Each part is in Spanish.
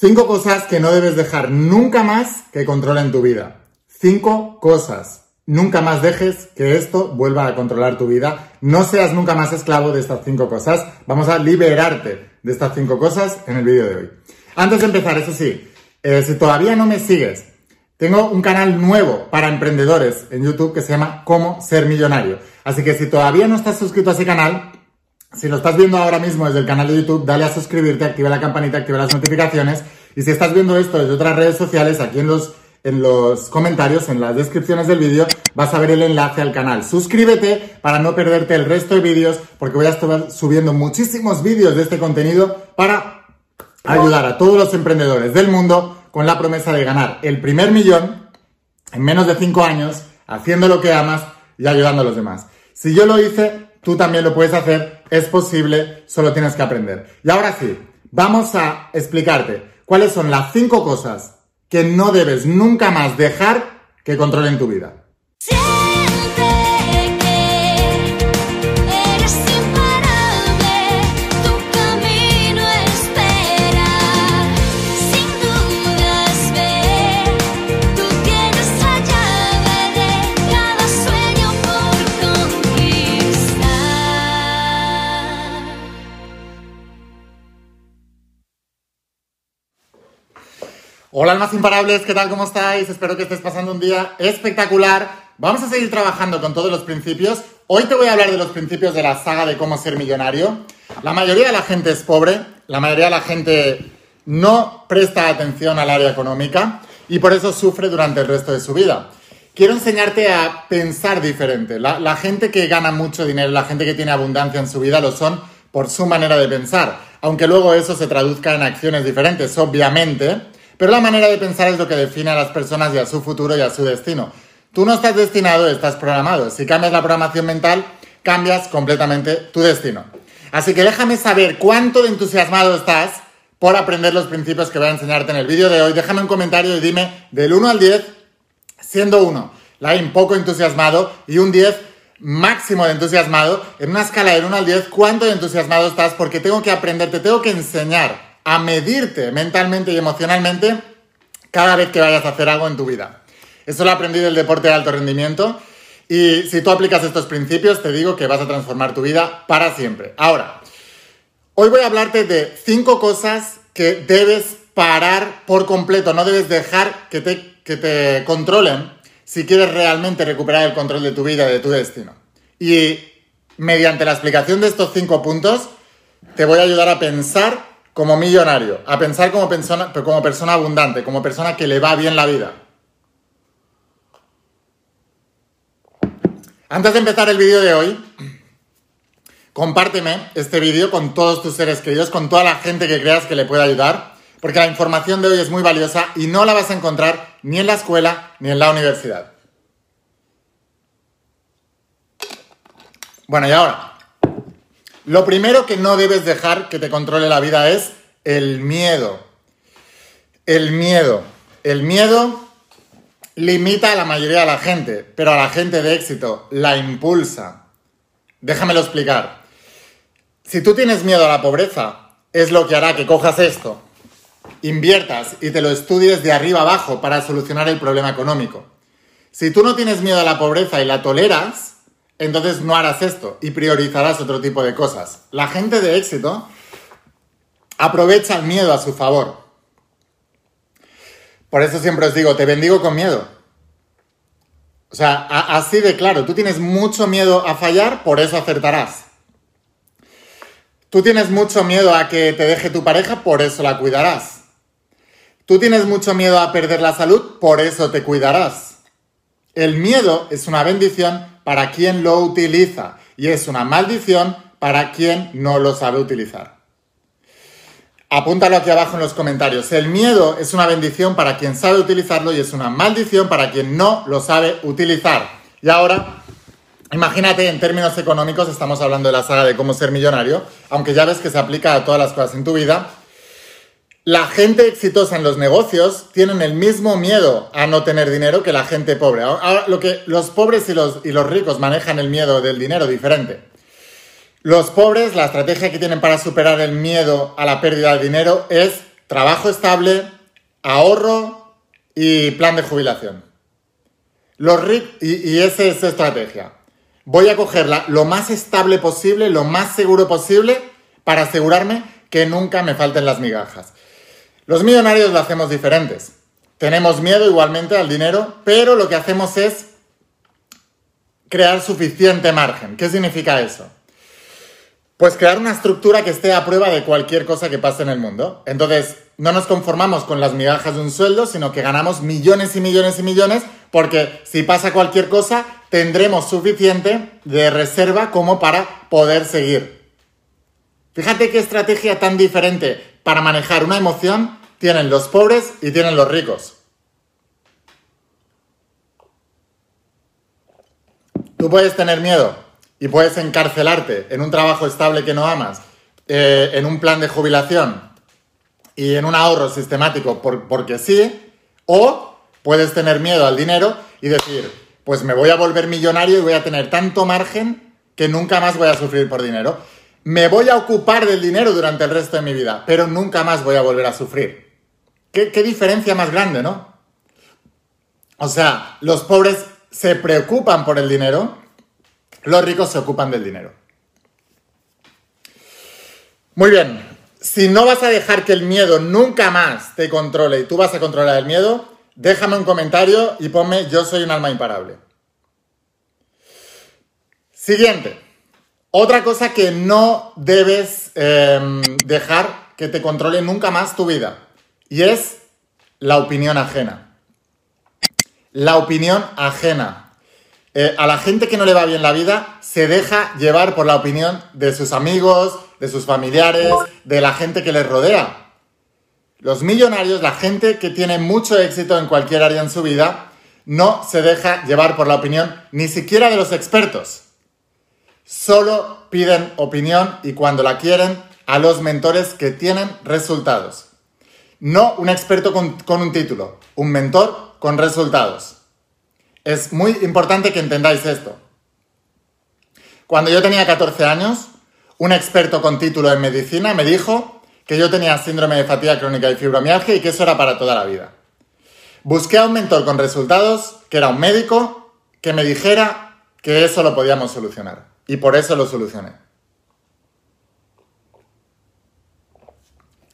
Cinco cosas que no debes dejar nunca más que controlen tu vida. Cinco cosas. Nunca más dejes que esto vuelva a controlar tu vida. No seas nunca más esclavo de estas cinco cosas. Vamos a liberarte de estas cinco cosas en el vídeo de hoy. Antes de empezar, eso sí, eh, si todavía no me sigues, tengo un canal nuevo para emprendedores en YouTube que se llama Cómo ser millonario. Así que si todavía no estás suscrito a ese canal, si lo estás viendo ahora mismo desde el canal de YouTube, dale a suscribirte, activa la campanita, activa las notificaciones. Y si estás viendo esto desde otras redes sociales, aquí en los, en los comentarios, en las descripciones del vídeo, vas a ver el enlace al canal. Suscríbete para no perderte el resto de vídeos, porque voy a estar subiendo muchísimos vídeos de este contenido para ayudar a todos los emprendedores del mundo con la promesa de ganar el primer millón en menos de 5 años, haciendo lo que amas y ayudando a los demás. Si yo lo hice, tú también lo puedes hacer, es posible, solo tienes que aprender. Y ahora sí, vamos a explicarte cuáles son las cinco cosas que no debes nunca más dejar que controlen tu vida. Hola almas imparables, ¿qué tal? ¿Cómo estáis? Espero que estés pasando un día espectacular. Vamos a seguir trabajando con todos los principios. Hoy te voy a hablar de los principios de la saga de cómo ser millonario. La mayoría de la gente es pobre, la mayoría de la gente no presta atención al área económica y por eso sufre durante el resto de su vida. Quiero enseñarte a pensar diferente. La, la gente que gana mucho dinero, la gente que tiene abundancia en su vida, lo son por su manera de pensar. Aunque luego eso se traduzca en acciones diferentes, obviamente pero la manera de pensar es lo que define a las personas y a su futuro y a su destino. Tú no estás destinado, estás programado. Si cambias la programación mental, cambias completamente tu destino. Así que déjame saber cuánto de entusiasmado estás por aprender los principios que voy a enseñarte en el vídeo de hoy. Déjame un comentario y dime del 1 al 10, siendo 1, un poco entusiasmado y un 10 máximo de entusiasmado, en una escala del 1 al 10, cuánto entusiasmado estás porque tengo que aprender, te tengo que enseñar a medirte mentalmente y emocionalmente cada vez que vayas a hacer algo en tu vida. Eso lo aprendí del deporte de alto rendimiento y si tú aplicas estos principios te digo que vas a transformar tu vida para siempre. Ahora, hoy voy a hablarte de cinco cosas que debes parar por completo, no debes dejar que te, que te controlen si quieres realmente recuperar el control de tu vida de tu destino. Y mediante la explicación de estos cinco puntos, te voy a ayudar a pensar como millonario, a pensar como persona, como persona abundante, como persona que le va bien la vida. Antes de empezar el vídeo de hoy, compárteme este vídeo con todos tus seres queridos, con toda la gente que creas que le pueda ayudar, porque la información de hoy es muy valiosa y no la vas a encontrar ni en la escuela ni en la universidad. Bueno, y ahora, lo primero que no debes dejar que te controle la vida es el miedo. El miedo. El miedo limita a la mayoría de la gente, pero a la gente de éxito la impulsa. Déjamelo explicar. Si tú tienes miedo a la pobreza, es lo que hará que cojas esto, inviertas y te lo estudies de arriba abajo para solucionar el problema económico. Si tú no tienes miedo a la pobreza y la toleras, entonces no harás esto y priorizarás otro tipo de cosas. La gente de éxito aprovecha el miedo a su favor. Por eso siempre os digo, te bendigo con miedo. O sea, así de claro, tú tienes mucho miedo a fallar, por eso acertarás. Tú tienes mucho miedo a que te deje tu pareja, por eso la cuidarás. Tú tienes mucho miedo a perder la salud, por eso te cuidarás. El miedo es una bendición para quien lo utiliza y es una maldición para quien no lo sabe utilizar. Apúntalo aquí abajo en los comentarios. El miedo es una bendición para quien sabe utilizarlo y es una maldición para quien no lo sabe utilizar. Y ahora, imagínate en términos económicos, estamos hablando de la saga de cómo ser millonario, aunque ya ves que se aplica a todas las cosas en tu vida. La gente exitosa en los negocios tienen el mismo miedo a no tener dinero que la gente pobre. Ahora, lo que los pobres y los, ricos manejan el miedo del dinero diferente. Los pobres, la estrategia que tienen para superar el miedo a la pérdida de dinero es trabajo estable, ahorro y plan de jubilación. Los y, y esa es su estrategia. Voy a cogerla lo más estable posible, lo más seguro posible, para asegurarme que nunca me falten las migajas. Los millonarios lo hacemos diferentes. Tenemos miedo igualmente al dinero, pero lo que hacemos es crear suficiente margen. ¿Qué significa eso? Pues crear una estructura que esté a prueba de cualquier cosa que pase en el mundo. Entonces, no nos conformamos con las migajas de un sueldo, sino que ganamos millones y millones y millones, porque si pasa cualquier cosa, tendremos suficiente de reserva como para poder seguir. Fíjate qué estrategia tan diferente para manejar una emoción tienen los pobres y tienen los ricos. Tú puedes tener miedo y puedes encarcelarte en un trabajo estable que no amas, eh, en un plan de jubilación y en un ahorro sistemático porque sí, o puedes tener miedo al dinero y decir, pues me voy a volver millonario y voy a tener tanto margen que nunca más voy a sufrir por dinero. Me voy a ocupar del dinero durante el resto de mi vida, pero nunca más voy a volver a sufrir. ¿Qué, diferencia más grande, no? O sea, los pobres se preocupan por el dinero, los ricos se ocupan del dinero. Muy bien, si no vas a dejar que el miedo nunca más te controle y tú vas a controlar el miedo, déjame un comentario y ponme yo soy un alma imparable. Siguiente. Otra cosa que no debes em, dejar que te controle nunca más tu vida y es la opinión ajena la opinión ajena. Eh, a la gente que no le va bien la vida se deja llevar por la opinión de sus amigos, de sus familiares, de la gente que les rodea. Los millonarios, la gente que tiene mucho éxito en cualquier área en su vida, no se deja llevar por la opinión ni siquiera de los expertos. Solo piden opinión y cuando la quieren a los mentores que tienen resultados. No un experto con, un título, un mentor con resultados. Es muy importante que entendáis esto. Cuando yo tenía 14 años, un experto con título en medicina me dijo que yo tenía síndrome de fatiga crónica y fibromialgia y que eso era para toda la vida. Busqué a un mentor con resultados, que era un médico, que me dijera que eso lo podíamos solucionar. Y por eso lo solucioné.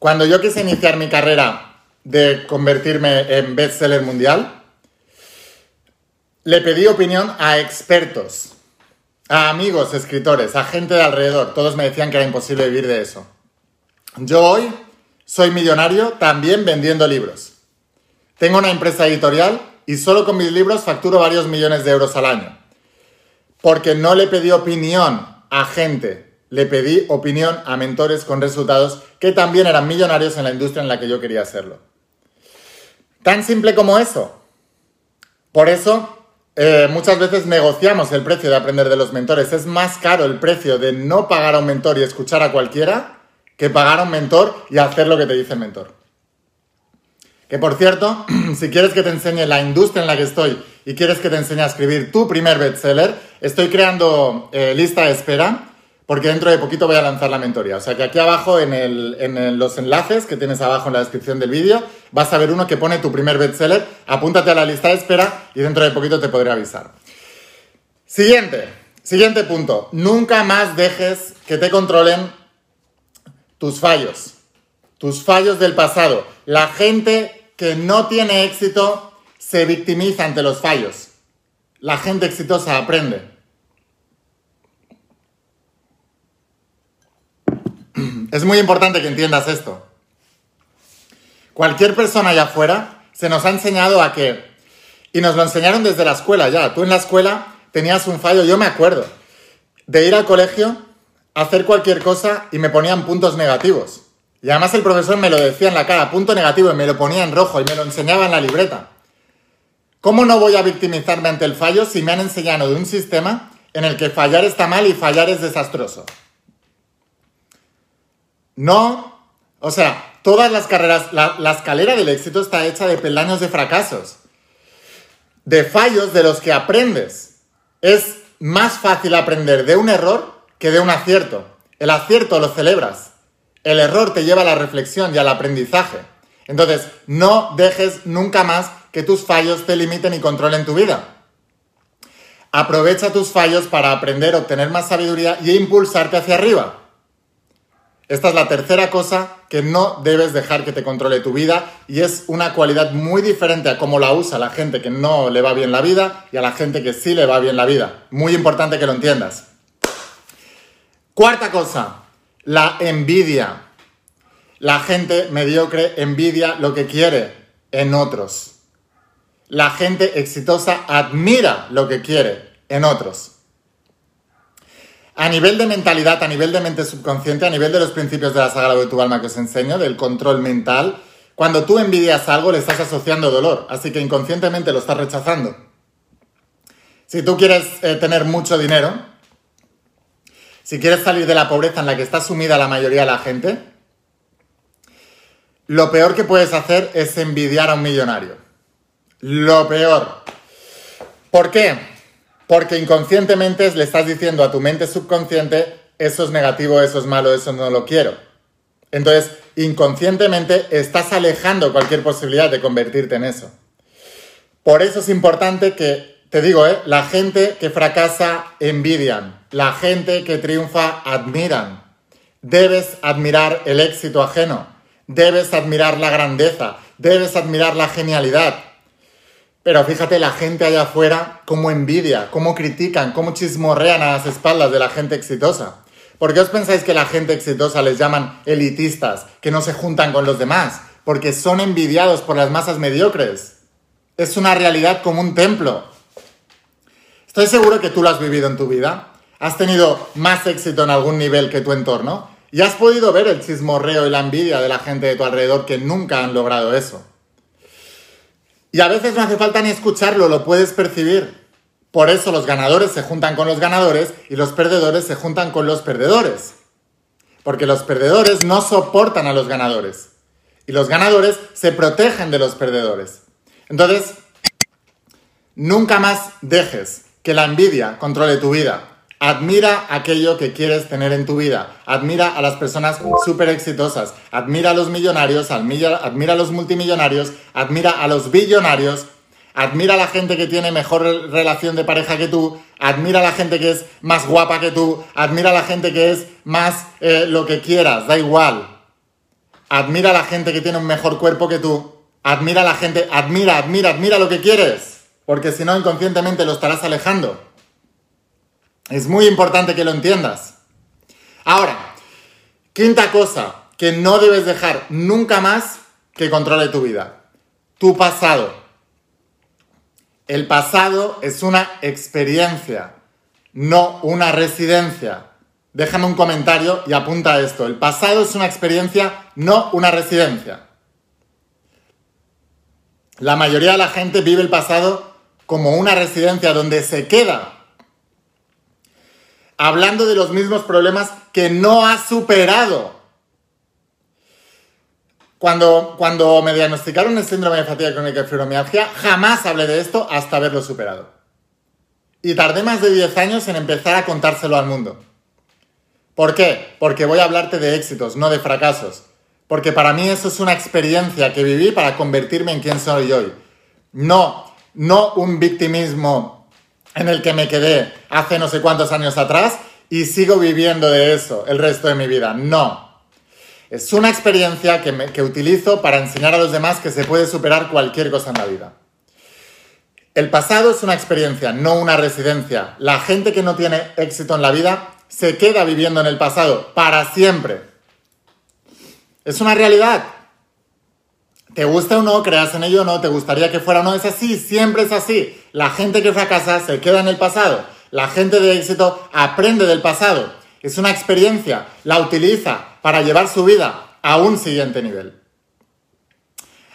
Cuando yo quise iniciar mi carrera de convertirme en bestseller mundial, le pedí opinión a expertos, a amigos escritores, a gente de alrededor. Todos me decían que era imposible vivir de eso. Yo hoy soy millonario también vendiendo libros. Tengo una empresa editorial y solo con mis libros facturo varios millones de euros al año. Porque no le pedí opinión a gente, le pedí opinión a mentores con resultados que también eran millonarios en la industria en la que yo quería hacerlo. Tan simple como eso. Por eso, eh, muchas veces negociamos el precio de aprender de los mentores. Es más caro el precio de no pagar a un mentor y escuchar a cualquiera que pagar a un mentor y hacer lo que te dice el mentor. Que por cierto, si quieres que te enseñe la industria en la que estoy y quieres que te enseñe a escribir tu primer bestseller, estoy creando eh, lista de espera porque dentro de poquito voy a lanzar la mentoría. O sea que aquí abajo en, los enlaces que tienes abajo en la descripción del vídeo vas a ver uno que pone tu primer bestseller, apúntate a la lista de espera y dentro de poquito te podré avisar. Siguiente, siguiente punto. Nunca más dejes que te controlen tus fallos, tus fallos del pasado. La gente que no tiene éxito se victimiza ante los fallos. La gente exitosa aprende. Es muy importante que entiendas esto. Cualquier persona allá afuera se nos ha enseñado a que, y nos lo enseñaron desde la escuela ya, tú en la escuela tenías un fallo, yo me acuerdo, de ir al colegio, hacer cualquier cosa y me ponían puntos negativos. Y además el profesor me lo decía en la cara, punto negativo, y me lo ponía en rojo y me lo enseñaba en la libreta. ¿Cómo no voy a victimizarme ante el fallo si me han enseñado de un sistema en el que fallar está mal y fallar es desastroso? No, o sea, todas las carreras, la, escalera del éxito está hecha de peldaños de fracasos, de fallos de los que aprendes. Es más fácil aprender de un error que de un acierto. El acierto lo celebras, El error te lleva a la reflexión y al aprendizaje. Entonces, no dejes nunca más que tus fallos te limiten y controlen tu vida. Aprovecha tus fallos para aprender, obtener más sabiduría y impulsarte hacia arriba. Esta es la tercera cosa que no debes dejar que te controle tu vida y es una cualidad muy diferente a cómo la usa la gente que no le va bien la vida y a la gente que sí le va bien la vida. Muy importante que lo entiendas. Cuarta cosa, la envidia. La gente mediocre envidia lo que quiere en otros. La gente exitosa admira lo que quiere en otros. A nivel de mentalidad, a nivel de mente subconsciente, a nivel de los principios de la sagrada de tu alma que os enseño, del control mental, cuando tú envidias algo le estás asociando dolor, así que inconscientemente lo estás rechazando. Si tú quieres eh, tener mucho dinero, si quieres salir de la pobreza en la que está sumida la mayoría de la gente, lo peor que puedes hacer es envidiar a un millonario. Lo peor. ¿Por qué? Porque inconscientemente le estás diciendo a tu mente subconsciente, eso es negativo, eso es malo, eso no lo quiero. Entonces, inconscientemente estás alejando cualquier posibilidad de convertirte en eso. Por eso es importante que, te digo, ¿eh? la gente que fracasa envidian, la gente que triunfa admiran. Debes admirar el éxito ajeno, debes admirar la grandeza, debes admirar la genialidad. Pero fíjate la gente allá afuera cómo envidia, cómo critican, cómo chismorrean a las espaldas de la gente exitosa. ¿Por qué os pensáis que la gente exitosa les llaman elitistas, que no se juntan con los demás? Porque son envidiados por las masas mediocres. Es una realidad como un templo. Estoy seguro que tú lo has vivido en tu vida. Has tenido más éxito en algún nivel que tu entorno. Y has podido ver el chismorreo y la envidia de la gente de tu alrededor que nunca han logrado eso. Y a veces no hace falta ni escucharlo, lo puedes percibir. Por eso los ganadores se juntan con los ganadores y los perdedores se juntan con los perdedores. Porque los perdedores no soportan a los ganadores. Y los ganadores se protegen de los perdedores. Entonces, nunca más dejes que la envidia controle tu vida. Admira aquello que quieres tener en tu vida. Admira a las personas súper exitosas. Admira a los millonarios, admira, a los multimillonarios, admira a los billonarios. Admira a la gente que tiene mejor relación de pareja que tú. Admira a la gente que es más guapa que tú. Admira a la gente que es más eh, lo que quieras, da igual. Admira a la gente que tiene un mejor cuerpo que tú. Admira a la gente, admira, admira, admira lo que quieres. Porque si no, inconscientemente lo estarás alejando. Es muy importante que lo entiendas. Ahora, quinta cosa que no debes dejar nunca más que controle tu vida. Tu pasado. El pasado es una experiencia, no una residencia. Déjame un comentario y apunta esto. El pasado es una experiencia, no una residencia. La mayoría de la gente vive el pasado como una residencia donde se queda hablando de los mismos problemas que no ha superado. Cuando, cuando me diagnosticaron el síndrome de fatiga crónica y fibromialgia, jamás hablé de esto hasta haberlo superado. Y tardé más de 10 años en empezar a contárselo al mundo. ¿Por qué? Porque voy a hablarte de éxitos, no de fracasos. Porque para mí eso es una experiencia que viví para convertirme en quien soy hoy. No, no un victimismo en el que me quedé hace no sé cuántos años atrás y sigo viviendo de eso el resto de mi vida. No. Es una experiencia que, que utilizo para enseñar a los demás que se puede superar cualquier cosa en la vida. El pasado es una experiencia, no una residencia. La gente que no tiene éxito en la vida se queda viviendo en el pasado para siempre. Es una realidad. ¿Te gusta o no? ¿Creas en ello o no? ¿Te gustaría que fuera o no? Es así, siempre es así. La gente que fracasa se queda en el pasado. La gente de éxito aprende del pasado. Es una experiencia, la utiliza para llevar su vida a un siguiente nivel.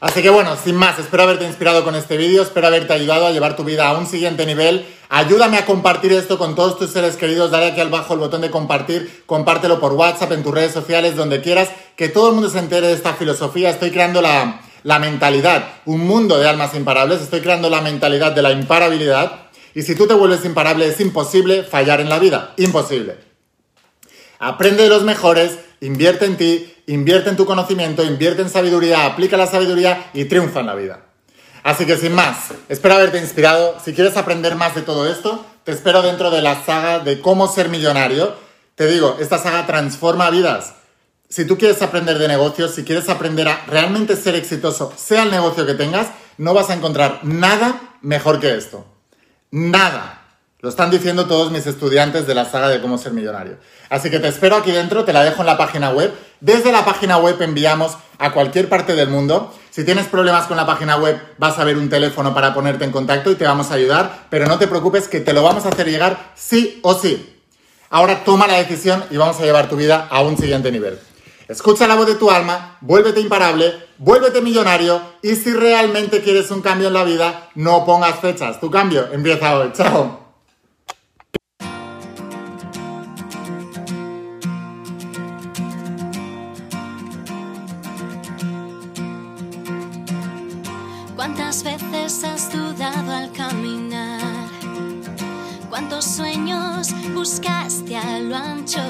Así que bueno, sin más, espero haberte inspirado con este vídeo, espero haberte ayudado a llevar tu vida a un siguiente nivel. Ayúdame a compartir esto con todos tus seres queridos, dale aquí abajo el botón de compartir, compártelo por WhatsApp, en tus redes sociales, donde quieras, que todo el mundo se entere de esta filosofía. Estoy creando la, la mentalidad, un mundo de almas imparables, estoy creando la mentalidad de la imparabilidad. Y si tú te vuelves imparable, es imposible fallar en la vida, imposible. Aprende de los mejores invierte en ti, invierte en tu conocimiento, invierte en sabiduría, aplica la sabiduría y triunfa en la vida. Así que sin más, espero haberte inspirado. Si quieres aprender más de todo esto, te espero dentro de la saga de cómo ser millonario. Te digo, esta saga transforma vidas. Si tú quieres aprender de negocios, si quieres aprender a realmente ser exitoso, sea el negocio que tengas, no vas a encontrar nada mejor que esto. Nada. Lo están diciendo todos mis estudiantes de la saga de cómo ser millonario. Así que te espero aquí dentro, te la dejo en la página web. Desde la página web enviamos a cualquier parte del mundo. Si tienes problemas con la página web, vas a ver un teléfono para ponerte en contacto y te vamos a ayudar, pero no te preocupes que te lo vamos a hacer llegar sí o sí. Ahora toma la decisión y vamos a llevar tu vida a un siguiente nivel. Escucha la voz de tu alma, vuélvete imparable, vuélvete millonario y si realmente quieres un cambio en la vida, no pongas fechas. Tu cambio empieza hoy. Chao. ¿Cuántas veces has dudado al caminar? ¿Cuántos sueños buscaste a lo ancho